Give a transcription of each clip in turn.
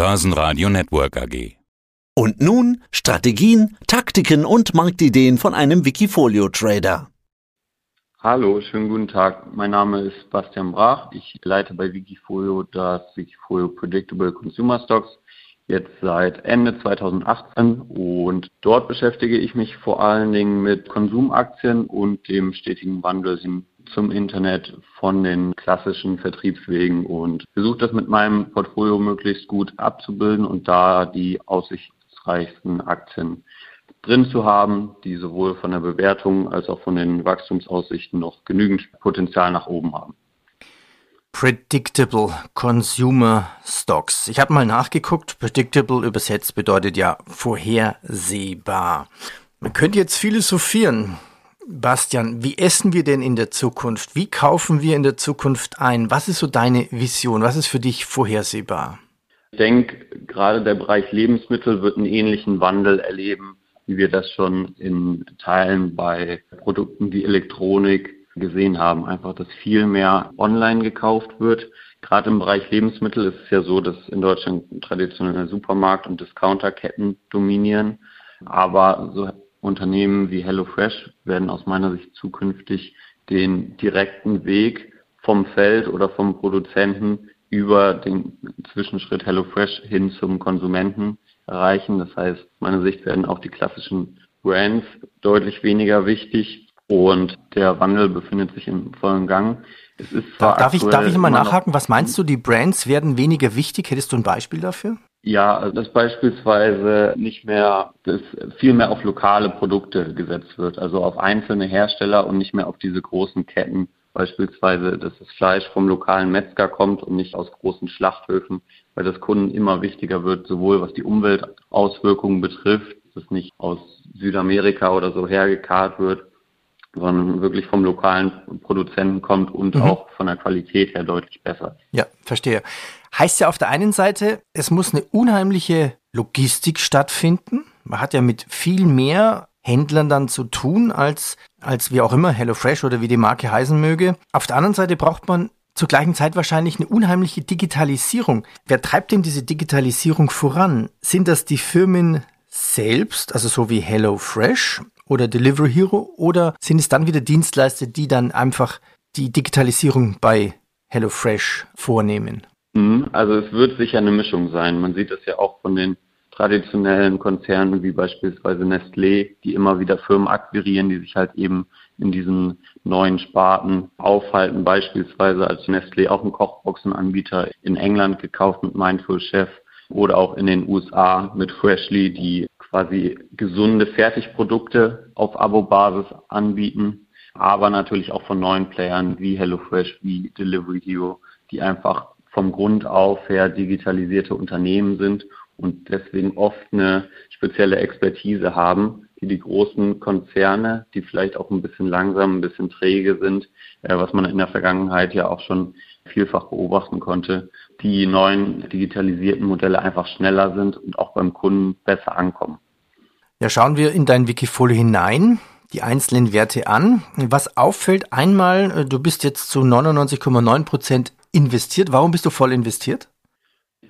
Börsenradio Network AG. Und nun Strategien, Taktiken und Marktideen von einem Wikifolio-Trader. Hallo, schönen guten Tag. Mein Name ist Bastian Brach. Ich leite bei Wikifolio das Wikifolio Predictable Consumer Stocks jetzt seit Ende 2018 und dort beschäftige ich mich vor allen Dingen mit Konsumaktien und dem stetigen Wandel hin zum Internet von den klassischen Vertriebswegen und versuche das mit meinem Portfolio möglichst gut abzubilden und da die aussichtsreichsten Aktien drin zu haben, die sowohl von der Bewertung als auch von den Wachstumsaussichten noch genügend Potenzial nach oben haben. Predictable Consumer Stocks. Ich habe mal nachgeguckt. Predictable übersetzt bedeutet ja vorhersehbar. Man könnte jetzt philosophieren. Bastian, wie essen wir denn in der Zukunft? Wie kaufen wir in der Zukunft ein? Was ist so deine Vision? Was ist für dich vorhersehbar? Ich denke, gerade der Bereich Lebensmittel wird einen ähnlichen Wandel erleben, wie wir das schon in Teilen bei Produkten wie Elektronik gesehen haben. Einfach, dass viel mehr online gekauft wird. Gerade im Bereich Lebensmittel ist es ja so, dass in Deutschland traditionelle Supermarkt- und Discounterketten dominieren. Aber so Unternehmen wie HelloFresh werden aus meiner Sicht zukünftig den direkten Weg vom Feld oder vom Produzenten über den Zwischenschritt HelloFresh hin zum Konsumenten erreichen. Das heißt, meiner Sicht werden auch die klassischen Brands deutlich weniger wichtig und der Wandel befindet sich im vollen Gang. Es ist darf, ich, darf ich mal nachhaken? Was meinst du, die Brands werden weniger wichtig? Hättest du ein Beispiel dafür? Ja, also dass beispielsweise nicht mehr, dass viel mehr auf lokale Produkte gesetzt wird, also auf einzelne Hersteller und nicht mehr auf diese großen Ketten. Beispielsweise, dass das Fleisch vom lokalen Metzger kommt und nicht aus großen Schlachthöfen, weil das Kunden immer wichtiger wird, sowohl was die Umweltauswirkungen betrifft, dass es nicht aus Südamerika oder so hergekarrt wird, sondern wirklich vom lokalen Produzenten kommt und mhm. auch von der Qualität her deutlich besser. Ja, verstehe. Heißt ja auf der einen Seite, es muss eine unheimliche Logistik stattfinden. Man hat ja mit viel mehr Händlern dann zu tun, als, als wie auch immer HelloFresh oder wie die Marke heißen möge. Auf der anderen Seite braucht man zur gleichen Zeit wahrscheinlich eine unheimliche Digitalisierung. Wer treibt denn diese Digitalisierung voran? Sind das die Firmen selbst, also so wie HelloFresh oder Delivery Hero, oder sind es dann wieder Dienstleister, die dann einfach die Digitalisierung bei HelloFresh vornehmen? Mhm, also es wird sicher eine Mischung sein. Man sieht das ja auch von den traditionellen Konzernen wie beispielsweise Nestlé, die immer wieder Firmen akquirieren, die sich halt eben in diesen neuen Sparten aufhalten. Beispielsweise als Nestlé auch einen Kochboxenanbieter in England gekauft mit Mindful Chef oder auch in den USA mit Freshly, die quasi gesunde Fertigprodukte auf Abo-Basis anbieten, aber natürlich auch von neuen Playern wie HelloFresh, wie Delivery Hero, die einfach vom Grund auf her digitalisierte Unternehmen sind und deswegen oft eine spezielle Expertise haben, die die großen Konzerne, die vielleicht auch ein bisschen langsam, ein bisschen träge sind, äh, was man in der Vergangenheit ja auch schon vielfach beobachten konnte, die neuen digitalisierten Modelle einfach schneller sind und auch beim Kunden besser ankommen. Ja, schauen wir in dein Wikifolio hinein die einzelnen Werte an. Was auffällt, einmal, äh, du bist jetzt zu 99,9 Prozent investiert. Warum bist du voll investiert?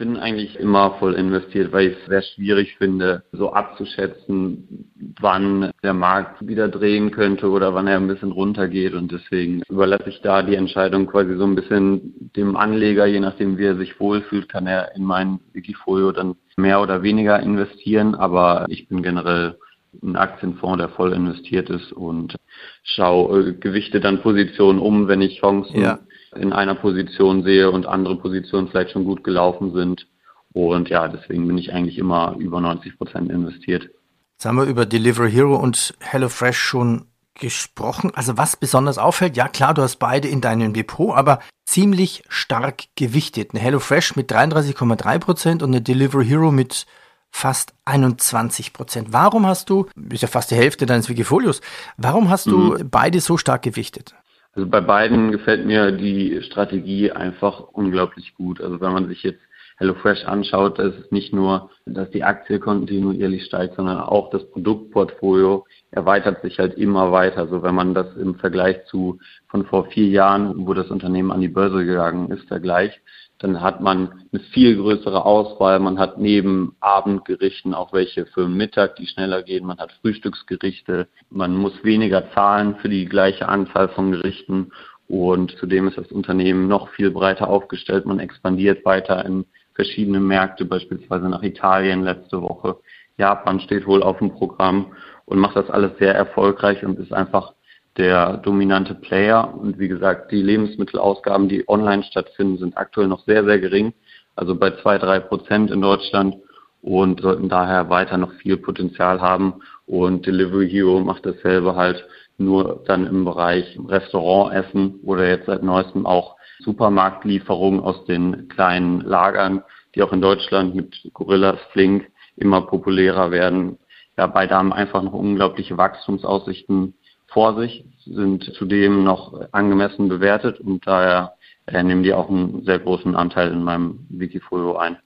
Bin eigentlich immer voll investiert, weil ich es sehr schwierig finde, so abzuschätzen, wann der Markt wieder drehen könnte oder wann er ein bisschen runtergeht. Und deswegen überlasse ich da die Entscheidung quasi so ein bisschen dem Anleger, je nachdem wie er sich wohlfühlt, kann er in mein Wikifolio dann mehr oder weniger investieren. Aber ich bin generell ein Aktienfonds, der voll investiert ist und schaue, äh, gewichte dann Positionen um, wenn ich Chancen ja in einer Position sehe und andere Positionen vielleicht schon gut gelaufen sind. Und ja, deswegen bin ich eigentlich immer über 90 Prozent investiert. Jetzt haben wir über Delivery Hero und HelloFresh schon gesprochen. Also was besonders auffällt, ja klar, du hast beide in deinem Depot, aber ziemlich stark gewichtet. Eine HelloFresh mit 33,3 Prozent und eine Delivery Hero mit fast 21 Prozent. Warum hast du, ist ja fast die Hälfte deines Wikifolios, warum hast mhm. du beide so stark gewichtet? Also bei beiden gefällt mir die Strategie einfach unglaublich gut. Also wenn man sich jetzt HelloFresh anschaut, ist es nicht nur, dass die Aktie kontinuierlich steigt, sondern auch das Produktportfolio erweitert sich halt immer weiter. So wenn man das im Vergleich zu von vor vier Jahren, wo das Unternehmen an die Börse gegangen ist, vergleicht, dann hat man eine viel größere Auswahl. Man hat neben Abendgerichten auch welche für Mittag, die schneller gehen. Man hat Frühstücksgerichte. Man muss weniger zahlen für die gleiche Anzahl von Gerichten. Und zudem ist das Unternehmen noch viel breiter aufgestellt. Man expandiert weiter in verschiedene Märkte, beispielsweise nach Italien letzte Woche. Japan steht wohl auf dem Programm und macht das alles sehr erfolgreich und ist einfach der dominante Player. Und wie gesagt, die Lebensmittelausgaben, die online stattfinden, sind aktuell noch sehr, sehr gering. Also bei zwei, drei Prozent in Deutschland und sollten daher weiter noch viel Potenzial haben. Und Delivery Hero macht dasselbe halt nur dann im Bereich Restaurantessen oder jetzt seit neuestem auch Supermarktlieferungen aus den kleinen Lagern, die auch in Deutschland mit Gorillas Flink immer populärer werden. Ja, beide haben einfach noch unglaubliche Wachstumsaussichten vor sich, sind zudem noch angemessen bewertet und daher äh, nehmen die auch einen sehr großen Anteil in meinem Wikifolio ein.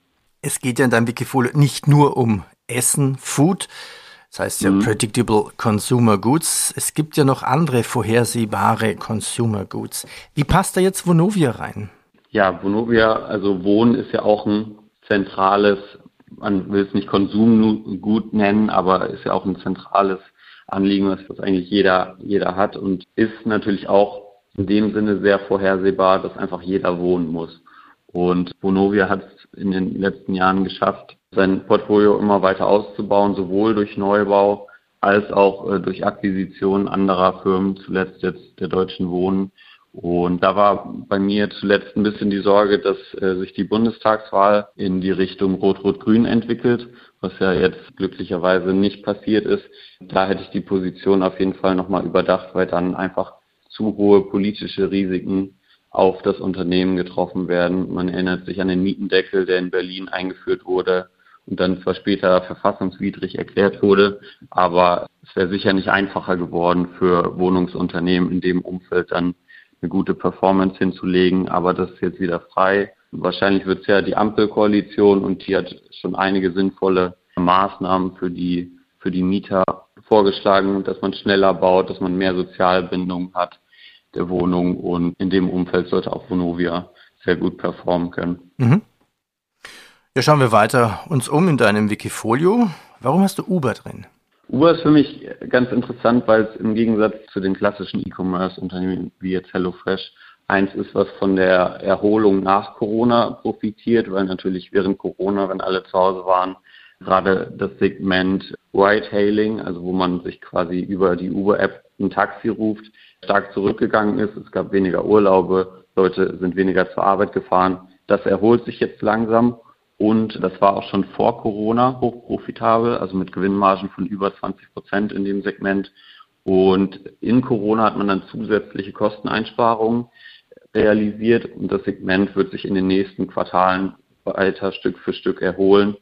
Es geht ja in deinem Wikifolio nicht nur um Essen, Food, das heißt ja mhm. Predictable Consumer Goods. Es gibt ja noch andere vorhersehbare Consumer Goods. Wie passt da jetzt Vonovia rein? Ja, Vonovia, also Wohnen ist ja auch ein zentrales, man will es nicht Konsumgut nennen, aber ist ja auch ein zentrales Anliegen, was, was eigentlich jeder, jeder hat und ist natürlich auch in dem Sinne sehr vorhersehbar, dass einfach jeder wohnen muss. Und Vonovia hat es in den letzten Jahren geschafft, sein Portfolio immer weiter auszubauen, sowohl durch Neubau als auch äh, durch Akquisition anderer Firmen, zuletzt jetzt der Deutschen Wohnen. Und da war bei mir zuletzt ein bisschen die Sorge, dass äh, sich die Bundestagswahl in die Richtung Rot-Rot-Grün entwickelt, was ja jetzt glücklicherweise nicht passiert ist. Da hätte ich die Position auf jeden Fall nochmal überdacht, weil dann einfach zu hohe politische Risiken auf das Unternehmen getroffen werden. Man erinnert sich an den Mietendeckel, der in Berlin eingeführt wurde und dann zwar später verfassungswidrig erklärt wurde, aber es wäre sicher nicht einfacher geworden für Wohnungsunternehmen in dem Umfeld dann eine gute Performance hinzulegen, aber das ist jetzt wieder frei. Wahrscheinlich wird es ja die Ampelkoalition und die hat schon einige sinnvolle Maßnahmen für die, für die Mieter vorgeschlagen, dass man schneller baut, dass man mehr Sozialbindung hat der Wohnung und in dem Umfeld sollte auch Vonovia sehr gut performen können. Mhm. Ja, schauen wir weiter uns um in deinem Wikifolio. Warum hast du Uber drin? Uber ist für mich ganz interessant, weil es im Gegensatz zu den klassischen E-Commerce-Unternehmen wie jetzt HelloFresh eins ist, was von der Erholung nach Corona profitiert, weil natürlich während Corona, wenn alle zu Hause waren, gerade das Segment Ride-Hailing, also wo man sich quasi über die Uber-App ein Taxi ruft, stark zurückgegangen ist. Es gab weniger Urlaube, Leute sind weniger zur Arbeit gefahren. Das erholt sich jetzt langsam und das war auch schon vor Corona hochprofitabel, also mit Gewinnmargen von über 20 Prozent in dem Segment. Und in Corona hat man dann zusätzliche Kosteneinsparungen realisiert und das Segment wird sich in den nächsten Quartalen weiter Stück für Stück erholen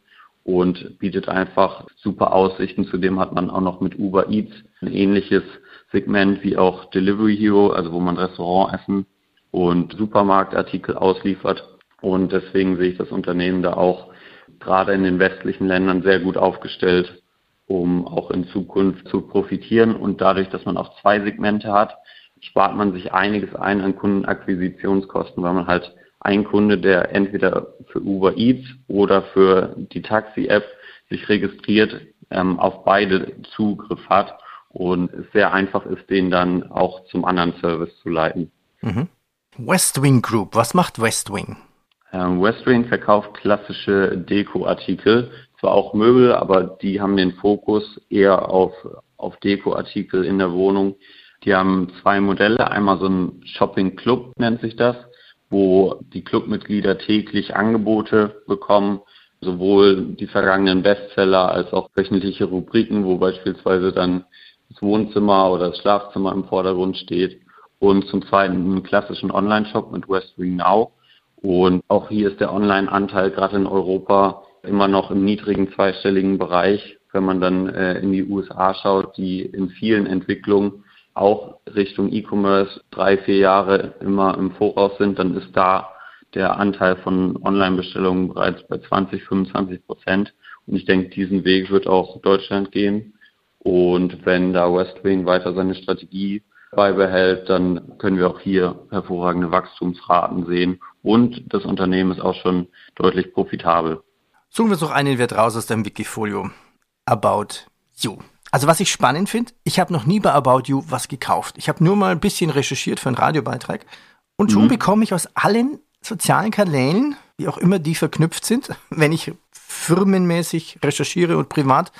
und bietet einfach super Aussichten. Zudem hat man auch noch mit Uber Eats ein ähnliches Segment wie auch Delivery Hero, also wo man Restaurantessen und Supermarktartikel ausliefert. Und deswegen sehe ich das Unternehmen da auch gerade in den westlichen Ländern sehr gut aufgestellt, um auch in Zukunft zu profitieren. Und dadurch, dass man auch zwei Segmente hat, spart man sich einiges ein an Kundenakquisitionskosten, weil man halt einen Kunde, der entweder für Uber Eats oder für die Taxi-App sich registriert, ähm, auf beide Zugriff hat und es sehr einfach ist, den dann auch zum anderen Service zu leiten. Mhm. Westwing Group, was macht Westwing? Ähm, Westwing verkauft klassische Dekoartikel, zwar auch Möbel, aber die haben den Fokus eher auf, auf Dekoartikel in der Wohnung. Die haben zwei Modelle, einmal so ein Shopping Club nennt sich das, wo die Clubmitglieder täglich Angebote bekommen, sowohl die vergangenen Bestseller als auch wöchentliche Rubriken, wo beispielsweise dann das Wohnzimmer oder das Schlafzimmer im Vordergrund steht. Und zum Zweiten einen klassischen Online-Shop mit Westwing Now, und auch hier ist der Online-Anteil gerade in Europa immer noch im niedrigen zweistelligen Bereich. Wenn man dann äh, in die USA schaut, die in vielen Entwicklungen auch Richtung E-Commerce drei, vier Jahre immer im Voraus sind, dann ist da der Anteil von Online-Bestellungen bereits bei 20, 25 Prozent. Und ich denke, diesen Weg wird auch Deutschland gehen. Und wenn da Westwing weiter seine Strategie beibehält, dann können wir auch hier hervorragende Wachstumsraten sehen. Und das Unternehmen ist auch schon deutlich profitabel. Suchen wir uns noch einen Wert raus aus deinem Wikifolio. About You. Also was ich spannend finde, ich habe noch nie bei About You was gekauft. Ich habe nur mal ein bisschen recherchiert für einen Radiobeitrag und schon mhm. bekomme ich aus allen sozialen Kanälen, wie auch immer die verknüpft sind, wenn ich firmenmäßig recherchiere und privat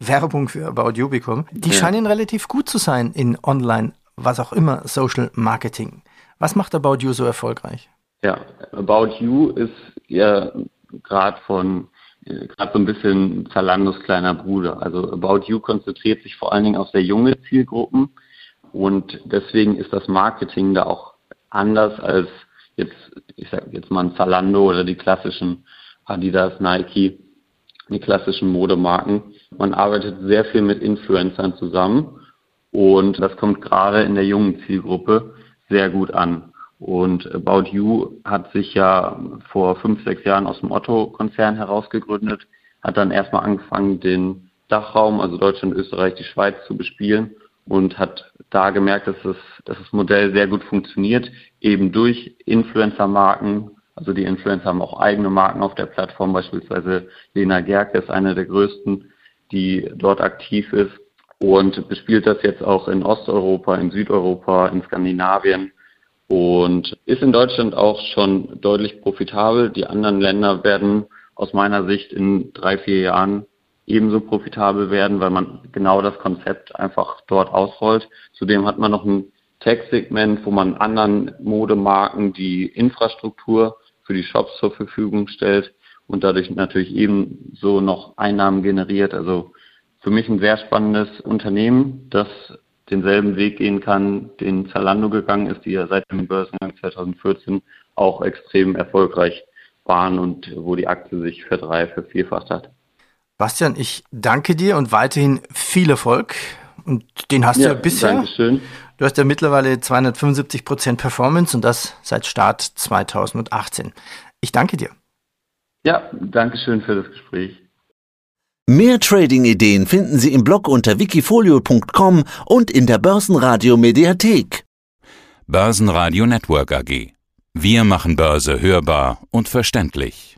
Werbung für About You bekomme, die ja. scheinen relativ gut zu sein in Online, was auch immer, Social Marketing. Was macht About You so erfolgreich? Ja, About You ist ja gerade von gerade so ein bisschen Zalandos kleiner Bruder. Also About You konzentriert sich vor allen Dingen auf sehr junge Zielgruppen und deswegen ist das Marketing da auch anders als jetzt, ich sag jetzt mal ein Zalando oder die klassischen Adidas, Nike, die klassischen Modemarken. Man arbeitet sehr viel mit Influencern zusammen und das kommt gerade in der jungen Zielgruppe sehr gut an. Und About You hat sich ja vor fünf, sechs Jahren aus dem Otto-Konzern herausgegründet, hat dann erstmal angefangen, den Dachraum, also Deutschland, Österreich, die Schweiz zu bespielen und hat da gemerkt, dass, es, dass das Modell sehr gut funktioniert, eben durch Influencer-Marken. Also die Influencer haben auch eigene Marken auf der Plattform, beispielsweise Lena Gerke ist eine der größten, die dort aktiv ist und bespielt das jetzt auch in Osteuropa, in Südeuropa, in Skandinavien und ist in Deutschland auch schon deutlich profitabel. Die anderen Länder werden aus meiner Sicht in drei, vier Jahren ebenso profitabel werden, weil man genau das Konzept einfach dort ausrollt. Zudem hat man noch ein Tech-Segment, wo man anderen Modemarken die Infrastruktur für die Shops zur Verfügung stellt und dadurch natürlich ebenso noch Einnahmen generiert. Also für mich ein sehr spannendes Unternehmen, das denselben Weg gehen kann, den Zalando gegangen ist, die ja seit dem Börsengang 2014 auch extrem erfolgreich waren und wo die Aktie sich verdrei, vervierfacht hat. Bastian, ich danke dir und weiterhin viel Erfolg. Und den hast ja, du ja bisher. Dankeschön. Du hast ja mittlerweile 275 Prozent Performance und das seit Start 2018. Ich danke dir. Ja, danke schön für das Gespräch. Mehr Trading-Ideen finden Sie im Blog unter wikifolio.com und in der Börsenradio Mediathek. Börsenradio Network AG. Wir machen Börse hörbar und verständlich.